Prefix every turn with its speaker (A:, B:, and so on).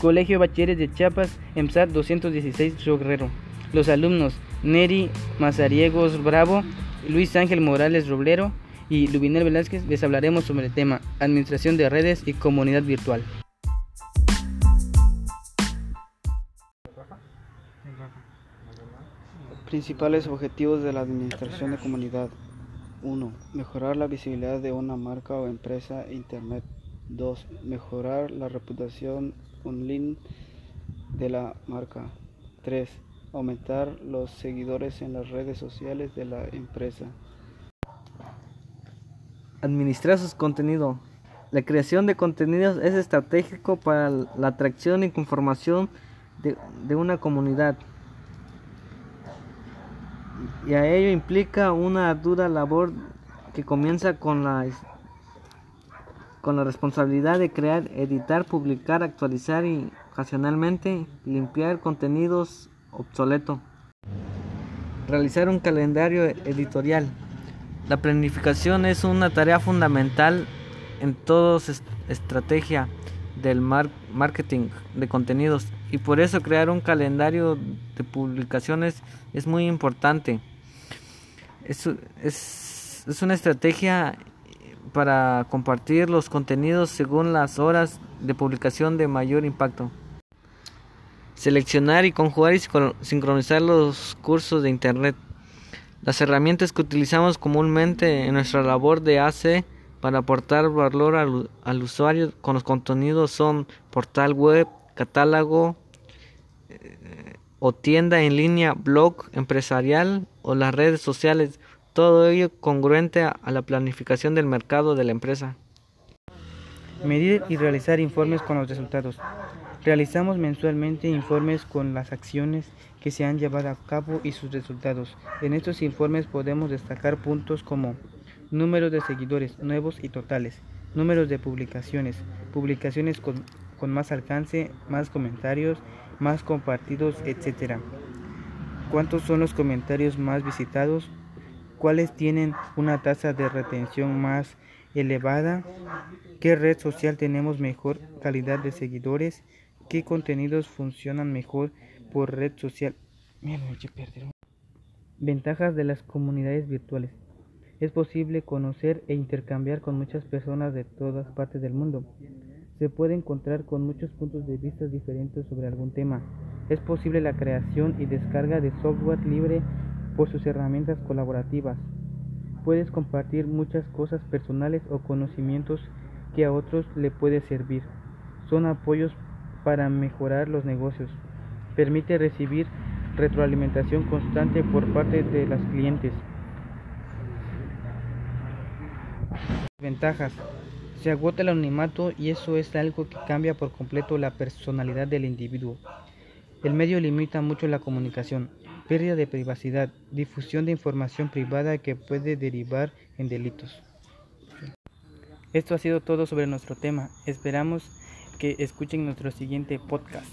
A: Colegio Bachilleres de Chiapas, EMSAT 216 Guerrero. Los alumnos Neri Mazariegos Bravo, Luis Ángel Morales Roblero y Lubinel Velázquez les hablaremos sobre el tema Administración de redes y comunidad virtual.
B: Principales objetivos de la administración de comunidad. 1. Mejorar la visibilidad de una marca o empresa Internet. 2. Mejorar la reputación online de la marca. 3. Aumentar los seguidores en las redes sociales de la empresa.
C: Administrar sus contenidos. La creación de contenidos es estratégico para la atracción y conformación de, de una comunidad y a ello implica una dura labor que comienza con la con la responsabilidad de crear, editar, publicar, actualizar y ocasionalmente limpiar contenidos obsoletos. Realizar un calendario editorial. La planificación es una tarea fundamental en toda estrategia del marketing de contenidos y por eso crear un calendario de publicaciones es muy importante. Es, es, es una estrategia para compartir los contenidos según las horas de publicación de mayor impacto. Seleccionar y conjugar y sincronizar los cursos de Internet. Las herramientas que utilizamos comúnmente en nuestra labor de AC para aportar valor al, usuario con los contenidos son portal web, catálogo eh, o tienda en línea, blog empresarial o las redes sociales, todo ello congruente a, la planificación del mercado de la empresa.
A: Medir y realizar informes con los resultados. Realizamos mensualmente informes con las acciones que se han llevado a cabo y sus resultados. En estos informes podemos destacar puntos como números de seguidores nuevos y totales, números de publicaciones, publicaciones con con más alcance, más comentarios, más compartidos, etc. ¿Cuántos son los comentarios más visitados? ¿Cuáles tienen una tasa de retención más elevada? ¿Qué red social tenemos mejor calidad de seguidores? ¿Qué contenidos funcionan mejor por red social? Ventajas de las comunidades virtuales. Es posible conocer e intercambiar con muchas personas de todas partes del mundo se puede encontrar con muchos puntos de vista diferentes sobre algún tema. Es posible la creación y descarga de software libre por sus herramientas colaborativas. Puedes compartir muchas cosas personales o conocimientos que a otros le puede servir. Son apoyos para mejorar los negocios. Permite recibir retroalimentación constante por parte de los clientes. Ventajas. Se agota el anonimato y eso es algo que cambia por completo la personalidad del individuo. El medio limita mucho la comunicación, pérdida de privacidad, difusión de información privada que puede derivar en delitos. Esto ha sido todo sobre nuestro tema. Esperamos que escuchen nuestro siguiente podcast.